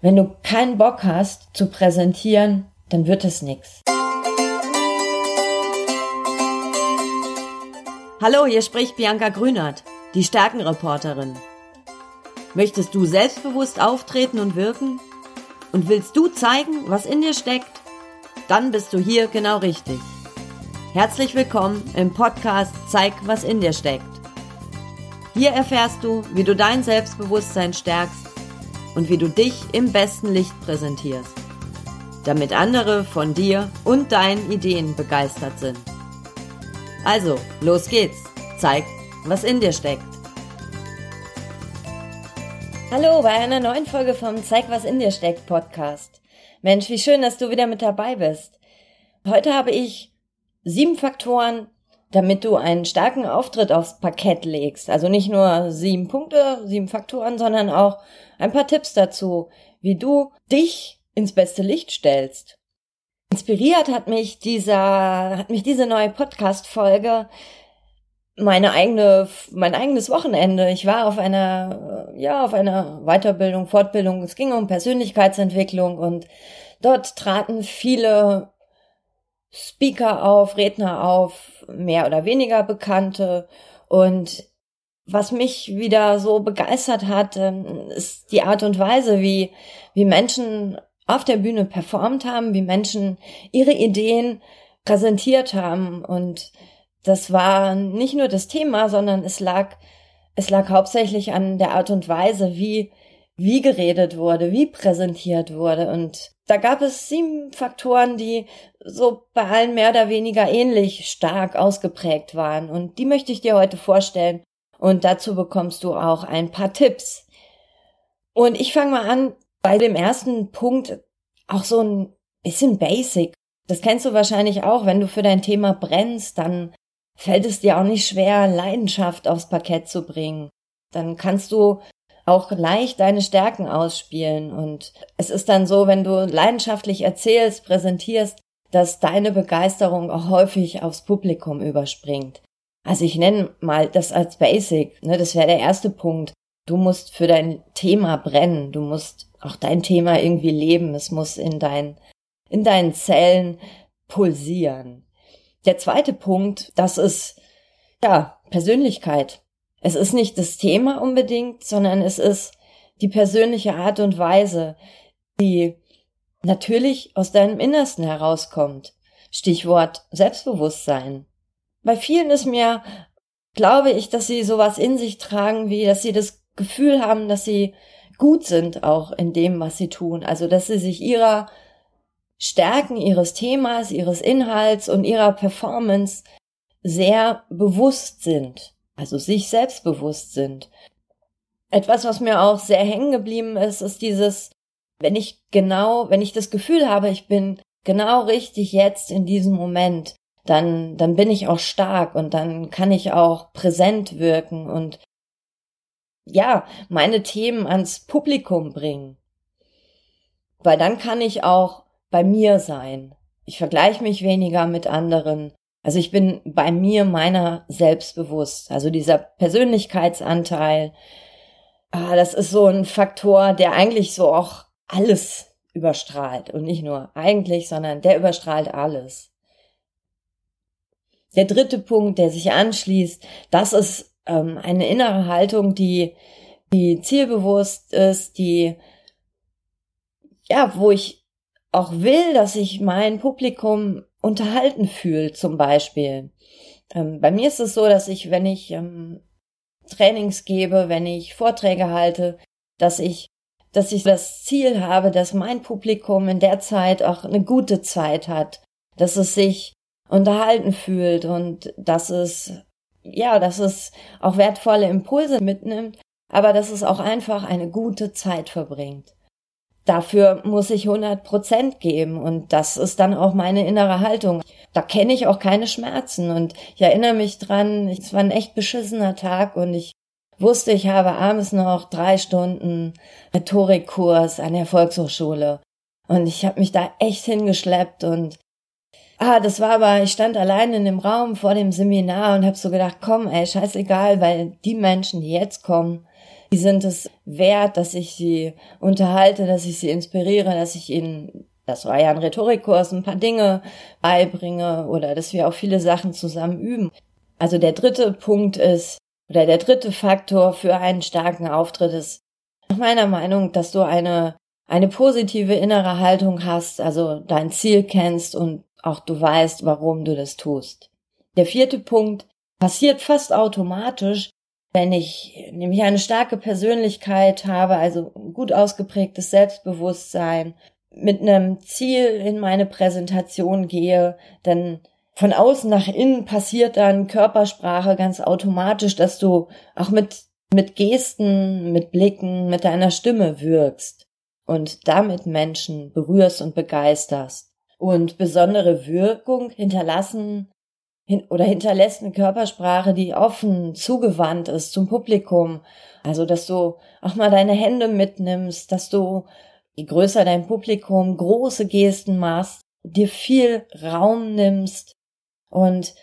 Wenn du keinen Bock hast zu präsentieren, dann wird es nichts. Hallo, hier spricht Bianca Grünert, die Stärkenreporterin. Möchtest du selbstbewusst auftreten und wirken? Und willst du zeigen, was in dir steckt? Dann bist du hier genau richtig. Herzlich willkommen im Podcast Zeig, was in dir steckt. Hier erfährst du, wie du dein Selbstbewusstsein stärkst und wie du dich im besten Licht präsentierst, damit andere von dir und deinen Ideen begeistert sind. Also, los geht's. Zeig, was in dir steckt. Hallo bei einer neuen Folge vom Zeig, was in dir steckt Podcast. Mensch, wie schön, dass du wieder mit dabei bist. Heute habe ich sieben Faktoren, damit du einen starken Auftritt aufs Parkett legst. Also nicht nur sieben Punkte, sieben Faktoren, sondern auch ein paar Tipps dazu, wie du dich ins beste Licht stellst. Inspiriert hat mich dieser, hat mich diese neue Podcast-Folge meine eigene, mein eigenes Wochenende. Ich war auf einer, ja, auf einer Weiterbildung, Fortbildung. Es ging um Persönlichkeitsentwicklung und dort traten viele Speaker auf, Redner auf, mehr oder weniger Bekannte. Und was mich wieder so begeistert hat, ähm, ist die Art und Weise, wie, wie Menschen auf der Bühne performt haben, wie Menschen ihre Ideen präsentiert haben. Und das war nicht nur das Thema, sondern es lag, es lag hauptsächlich an der Art und Weise, wie, wie geredet wurde, wie präsentiert wurde. Und da gab es sieben Faktoren, die so bei allen mehr oder weniger ähnlich stark ausgeprägt waren. Und die möchte ich dir heute vorstellen. Und dazu bekommst du auch ein paar Tipps. Und ich fange mal an bei dem ersten Punkt, auch so ein bisschen basic. Das kennst du wahrscheinlich auch, wenn du für dein Thema brennst, dann fällt es dir auch nicht schwer, Leidenschaft aufs Parkett zu bringen. Dann kannst du auch leicht deine Stärken ausspielen. Und es ist dann so, wenn du leidenschaftlich erzählst, präsentierst, dass deine Begeisterung auch häufig aufs Publikum überspringt. Also ich nenne mal das als Basic, ne, das wäre der erste Punkt. Du musst für dein Thema brennen, du musst auch dein Thema irgendwie leben, es muss in dein, in deinen Zellen pulsieren. Der zweite Punkt, das ist, ja, Persönlichkeit. Es ist nicht das Thema unbedingt, sondern es ist die persönliche Art und Weise, die natürlich aus deinem Innersten herauskommt. Stichwort Selbstbewusstsein. Bei vielen ist mir, glaube ich, dass sie sowas in sich tragen, wie dass sie das Gefühl haben, dass sie gut sind auch in dem, was sie tun. Also, dass sie sich ihrer Stärken, ihres Themas, ihres Inhalts und ihrer Performance sehr bewusst sind also sich selbstbewusst sind. Etwas, was mir auch sehr hängen geblieben ist, ist dieses, wenn ich genau, wenn ich das Gefühl habe, ich bin genau richtig jetzt in diesem Moment, dann, dann bin ich auch stark und dann kann ich auch präsent wirken und ja, meine Themen ans Publikum bringen. Weil dann kann ich auch bei mir sein. Ich vergleiche mich weniger mit anderen. Also ich bin bei mir meiner selbstbewusst. Also dieser Persönlichkeitsanteil, ah, das ist so ein Faktor, der eigentlich so auch alles überstrahlt. Und nicht nur eigentlich, sondern der überstrahlt alles. Der dritte Punkt, der sich anschließt, das ist ähm, eine innere Haltung, die, die zielbewusst ist, die, ja, wo ich auch will, dass ich mein Publikum unterhalten fühlt, zum Beispiel. Ähm, bei mir ist es so, dass ich, wenn ich ähm, Trainings gebe, wenn ich Vorträge halte, dass ich, dass ich das Ziel habe, dass mein Publikum in der Zeit auch eine gute Zeit hat, dass es sich unterhalten fühlt und dass es, ja, dass es auch wertvolle Impulse mitnimmt, aber dass es auch einfach eine gute Zeit verbringt dafür muss ich 100 Prozent geben und das ist dann auch meine innere Haltung. Da kenne ich auch keine Schmerzen und ich erinnere mich dran, es war ein echt beschissener Tag und ich wusste, ich habe abends noch drei Stunden Rhetorikkurs an der Volkshochschule und ich habe mich da echt hingeschleppt und ah, das war aber, ich stand allein in dem Raum vor dem Seminar und habe so gedacht, komm, ey, scheißegal, weil die Menschen, die jetzt kommen, die sind es wert, dass ich sie unterhalte, dass ich sie inspiriere, dass ich ihnen, das war ja ein Rhetorikkurs, ein paar Dinge beibringe oder dass wir auch viele Sachen zusammen üben. Also der dritte Punkt ist, oder der dritte Faktor für einen starken Auftritt ist nach meiner Meinung, dass du eine, eine positive innere Haltung hast, also dein Ziel kennst und auch du weißt, warum du das tust. Der vierte Punkt passiert fast automatisch, wenn ich nämlich eine starke Persönlichkeit habe, also gut ausgeprägtes Selbstbewusstsein, mit einem Ziel in meine Präsentation gehe, dann von außen nach innen passiert dann Körpersprache ganz automatisch, dass du auch mit, mit Gesten, mit Blicken, mit deiner Stimme wirkst und damit Menschen berührst und begeisterst. Und besondere Wirkung hinterlassen hin oder hinterlässt eine Körpersprache, die offen zugewandt ist zum Publikum. Also, dass du auch mal deine Hände mitnimmst, dass du, je größer dein Publikum, große Gesten machst, dir viel Raum nimmst und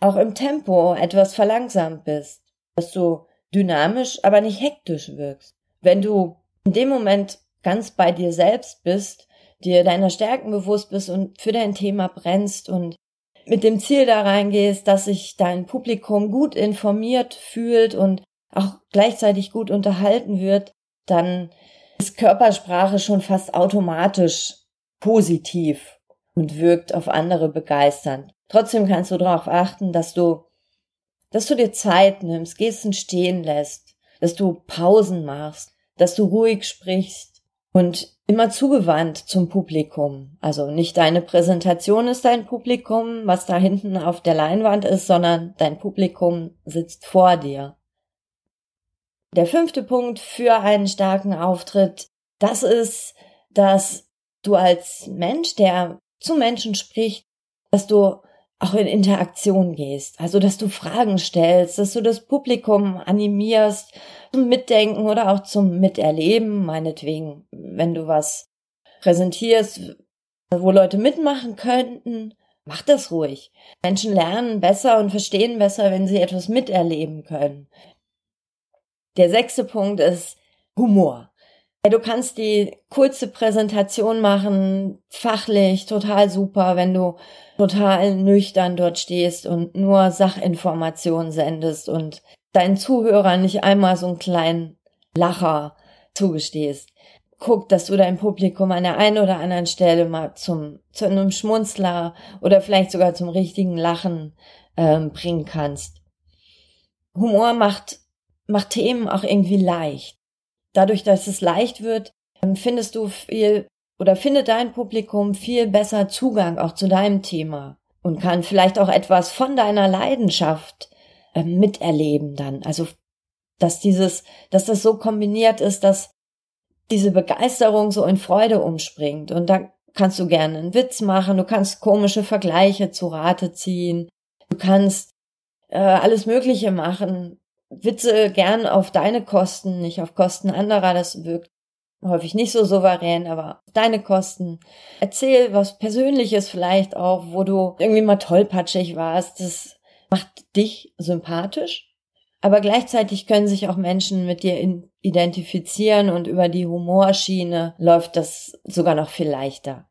auch im Tempo etwas verlangsamt bist, dass du dynamisch, aber nicht hektisch wirkst. Wenn du in dem Moment ganz bei dir selbst bist, dir deiner Stärken bewusst bist und für dein Thema brennst und mit dem Ziel da reingehst, dass sich dein Publikum gut informiert fühlt und auch gleichzeitig gut unterhalten wird, dann ist Körpersprache schon fast automatisch positiv und wirkt auf andere begeisternd. Trotzdem kannst du darauf achten, dass du, dass du dir Zeit nimmst, Gesten stehen lässt, dass du Pausen machst, dass du ruhig sprichst und immer zugewandt zum Publikum. Also nicht deine Präsentation ist dein Publikum, was da hinten auf der Leinwand ist, sondern dein Publikum sitzt vor dir. Der fünfte Punkt für einen starken Auftritt, das ist, dass du als Mensch, der zu Menschen spricht, dass du auch in Interaktion gehst. Also, dass du Fragen stellst, dass du das Publikum animierst zum Mitdenken oder auch zum Miterleben, meinetwegen, wenn du was präsentierst, wo Leute mitmachen könnten, mach das ruhig. Menschen lernen besser und verstehen besser, wenn sie etwas miterleben können. Der sechste Punkt ist Humor. Du kannst die kurze Präsentation machen, fachlich total super, wenn du total nüchtern dort stehst und nur Sachinformationen sendest und deinen Zuhörern nicht einmal so einen kleinen Lacher zugestehst. Guck, dass du dein Publikum an der einen oder anderen Stelle mal zum, zu einem Schmunzler oder vielleicht sogar zum richtigen Lachen ähm, bringen kannst. Humor macht, macht Themen auch irgendwie leicht dadurch, dass es leicht wird, findest du viel oder findet dein Publikum viel besser Zugang auch zu deinem Thema und kann vielleicht auch etwas von deiner Leidenschaft äh, miterleben dann. Also, dass dieses, dass das so kombiniert ist, dass diese Begeisterung so in Freude umspringt. Und da kannst du gerne einen Witz machen, du kannst komische Vergleiche zu Rate ziehen, du kannst äh, alles Mögliche machen, Witze gern auf deine Kosten, nicht auf Kosten anderer. Das wirkt häufig nicht so souverän, aber auf deine Kosten. Erzähl was Persönliches vielleicht auch, wo du irgendwie mal tollpatschig warst. Das macht dich sympathisch. Aber gleichzeitig können sich auch Menschen mit dir identifizieren und über die Humorschiene läuft das sogar noch viel leichter.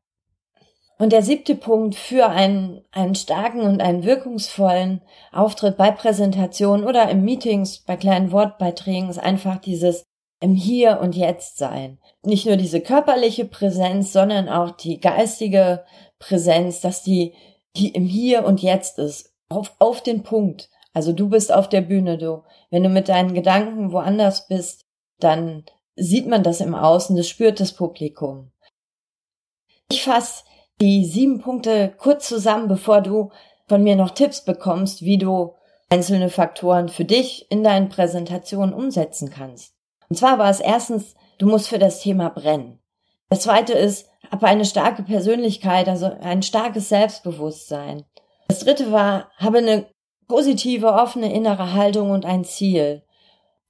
Und der siebte Punkt für einen, einen starken und einen wirkungsvollen Auftritt bei Präsentationen oder im Meetings, bei kleinen Wortbeiträgen ist einfach dieses im Hier und Jetzt sein. Nicht nur diese körperliche Präsenz, sondern auch die geistige Präsenz, dass die, die im Hier und Jetzt ist. Auf, auf den Punkt. Also du bist auf der Bühne, du. Wenn du mit deinen Gedanken woanders bist, dann sieht man das im Außen, das spürt das Publikum. Ich fasse die sieben Punkte kurz zusammen, bevor du von mir noch Tipps bekommst, wie du einzelne Faktoren für dich in deinen Präsentationen umsetzen kannst. Und zwar war es erstens, du musst für das Thema brennen. Das zweite ist, habe eine starke Persönlichkeit, also ein starkes Selbstbewusstsein. Das dritte war, habe eine positive, offene innere Haltung und ein Ziel.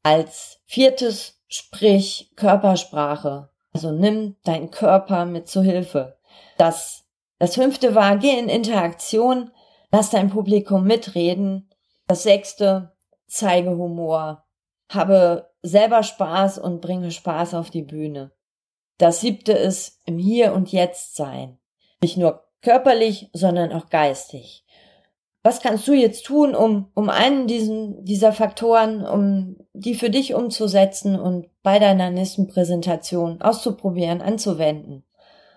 Als viertes, sprich Körpersprache. Also nimm deinen Körper mit zu Hilfe. Das, das fünfte war, geh in Interaktion, lass dein Publikum mitreden. Das sechste, zeige Humor. Habe selber Spaß und bringe Spaß auf die Bühne. Das siebte ist im Hier und Jetzt sein. Nicht nur körperlich, sondern auch geistig. Was kannst du jetzt tun, um, um einen diesen, dieser Faktoren, um die für dich umzusetzen und bei deiner nächsten Präsentation auszuprobieren, anzuwenden?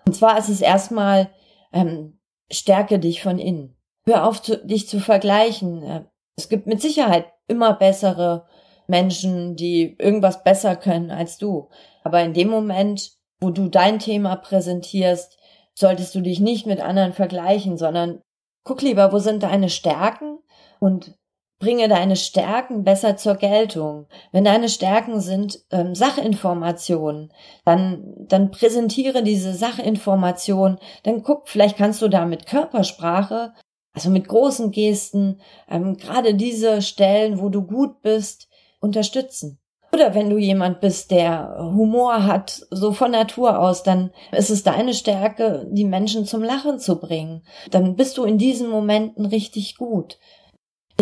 Und zwar ist es erstmal, ähm, stärke dich von innen. Hör auf, zu, dich zu vergleichen. Äh, es gibt mit Sicherheit immer bessere Menschen, die irgendwas besser können als du. Aber in dem Moment, wo du dein Thema präsentierst, solltest du dich nicht mit anderen vergleichen, sondern guck lieber, wo sind deine Stärken und bringe deine Stärken besser zur Geltung. Wenn deine Stärken sind ähm, Sachinformationen, dann, dann präsentiere diese Sachinformation, dann guck, vielleicht kannst du da mit Körpersprache, also mit großen Gesten, ähm, gerade diese Stellen, wo du gut bist, unterstützen. Oder wenn du jemand bist, der Humor hat, so von Natur aus, dann ist es deine Stärke, die Menschen zum Lachen zu bringen. Dann bist du in diesen Momenten richtig gut.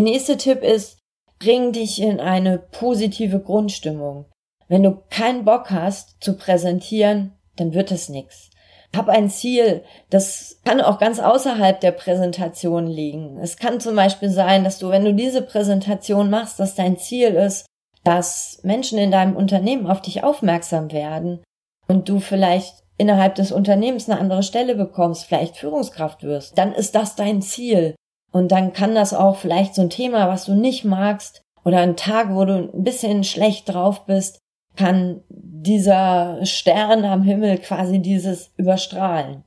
Der nächste Tipp ist, bring dich in eine positive Grundstimmung. Wenn du keinen Bock hast zu präsentieren, dann wird es nichts. Hab ein Ziel, das kann auch ganz außerhalb der Präsentation liegen. Es kann zum Beispiel sein, dass du, wenn du diese Präsentation machst, dass dein Ziel ist, dass Menschen in deinem Unternehmen auf dich aufmerksam werden und du vielleicht innerhalb des Unternehmens eine andere Stelle bekommst, vielleicht Führungskraft wirst, dann ist das dein Ziel. Und dann kann das auch vielleicht so ein Thema, was du nicht magst, oder ein Tag, wo du ein bisschen schlecht drauf bist, kann dieser Stern am Himmel quasi dieses überstrahlen.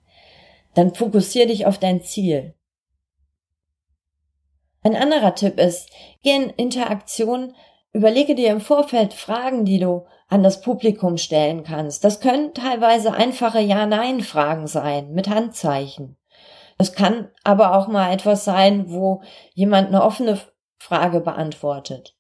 Dann fokussier dich auf dein Ziel. Ein anderer Tipp ist, geh in Interaktion Überlege dir im Vorfeld Fragen, die du an das Publikum stellen kannst. Das können teilweise einfache Ja-Nein-Fragen sein mit Handzeichen. Es kann aber auch mal etwas sein, wo jemand eine offene Frage beantwortet.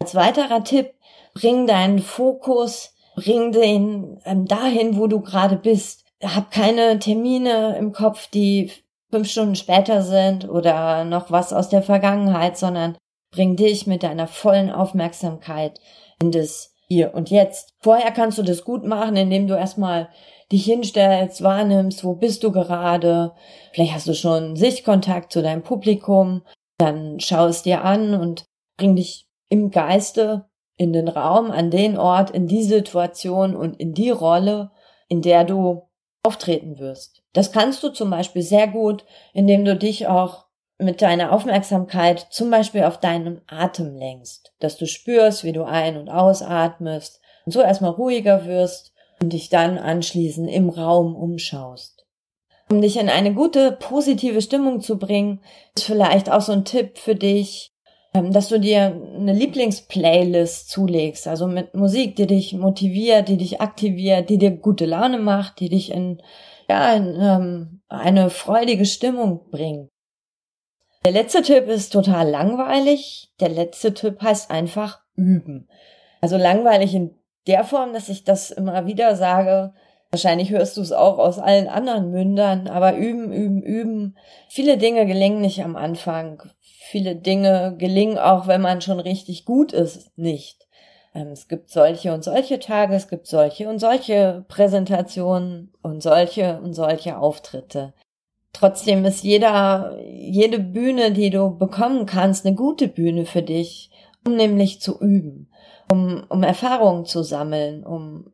Als weiterer Tipp, bring deinen Fokus, bring den ähm, dahin, wo du gerade bist. Hab keine Termine im Kopf, die fünf Stunden später sind oder noch was aus der Vergangenheit, sondern Bring dich mit deiner vollen Aufmerksamkeit in das Hier und Jetzt. Vorher kannst du das gut machen, indem du erstmal dich hinstellst, wahrnimmst, wo bist du gerade. Vielleicht hast du schon Sichtkontakt zu deinem Publikum. Dann schau es dir an und bring dich im Geiste in den Raum, an den Ort, in die Situation und in die Rolle, in der du auftreten wirst. Das kannst du zum Beispiel sehr gut, indem du dich auch mit deiner Aufmerksamkeit zum Beispiel auf deinen Atem lenkst, dass du spürst, wie du ein- und ausatmest und so erstmal ruhiger wirst und dich dann anschließend im Raum umschaust. Um dich in eine gute, positive Stimmung zu bringen, ist vielleicht auch so ein Tipp für dich, ähm, dass du dir eine Lieblingsplaylist zulegst, also mit Musik, die dich motiviert, die dich aktiviert, die dir gute Laune macht, die dich in, ja, in ähm, eine freudige Stimmung bringt. Der letzte Tipp ist total langweilig. Der letzte Tipp heißt einfach üben. Also langweilig in der Form, dass ich das immer wieder sage. Wahrscheinlich hörst du es auch aus allen anderen Mündern, aber üben, üben, üben. Viele Dinge gelingen nicht am Anfang. Viele Dinge gelingen auch, wenn man schon richtig gut ist, nicht. Ähm, es gibt solche und solche Tage, es gibt solche und solche Präsentationen und solche und solche Auftritte. Trotzdem ist jeder, jede Bühne, die du bekommen kannst, eine gute Bühne für dich, um nämlich zu üben, um, um Erfahrungen zu sammeln, um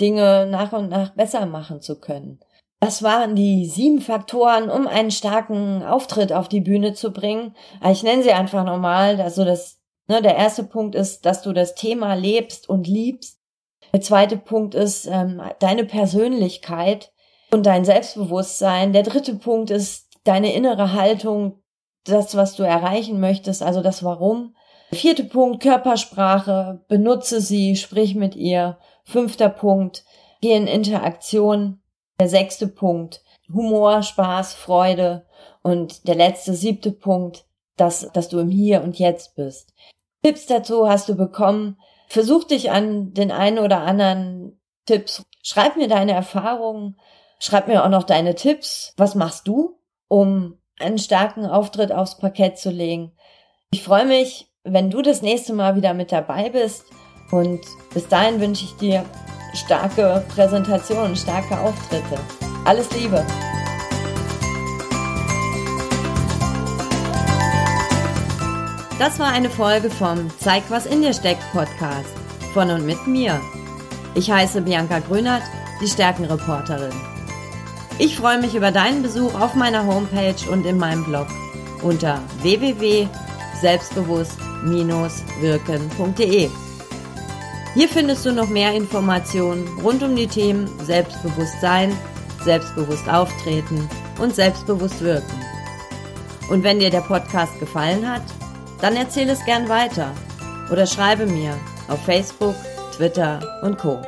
Dinge nach und nach besser machen zu können. Das waren die sieben Faktoren, um einen starken Auftritt auf die Bühne zu bringen. Ich nenne sie einfach nochmal. Also das, ne, der erste Punkt ist, dass du das Thema lebst und liebst. Der zweite Punkt ist ähm, deine Persönlichkeit und dein Selbstbewusstsein. Der dritte Punkt ist deine innere Haltung, das, was du erreichen möchtest, also das Warum. Vierte Punkt, Körpersprache, benutze sie, sprich mit ihr. Fünfter Punkt, geh in Interaktion. Der sechste Punkt, Humor, Spaß, Freude. Und der letzte, siebte Punkt, dass, dass du im Hier und Jetzt bist. Tipps dazu hast du bekommen. Versuch dich an den einen oder anderen Tipps. Schreib mir deine Erfahrungen. Schreib mir auch noch deine Tipps. Was machst du, um einen starken Auftritt aufs Parkett zu legen? Ich freue mich, wenn du das nächste Mal wieder mit dabei bist Und bis dahin wünsche ich dir starke Präsentationen, starke Auftritte. Alles Liebe! Das war eine Folge vom Zeig, was in dir steckt Podcast von und mit mir. Ich heiße Bianca Grünert, die Stärkenreporterin. Ich freue mich über deinen Besuch auf meiner Homepage und in meinem Blog unter www.selbstbewusst-wirken.de. Hier findest du noch mehr Informationen rund um die Themen Selbstbewusstsein, selbstbewusst auftreten und selbstbewusst wirken. Und wenn dir der Podcast gefallen hat, dann erzähle es gern weiter oder schreibe mir auf Facebook, Twitter und Co.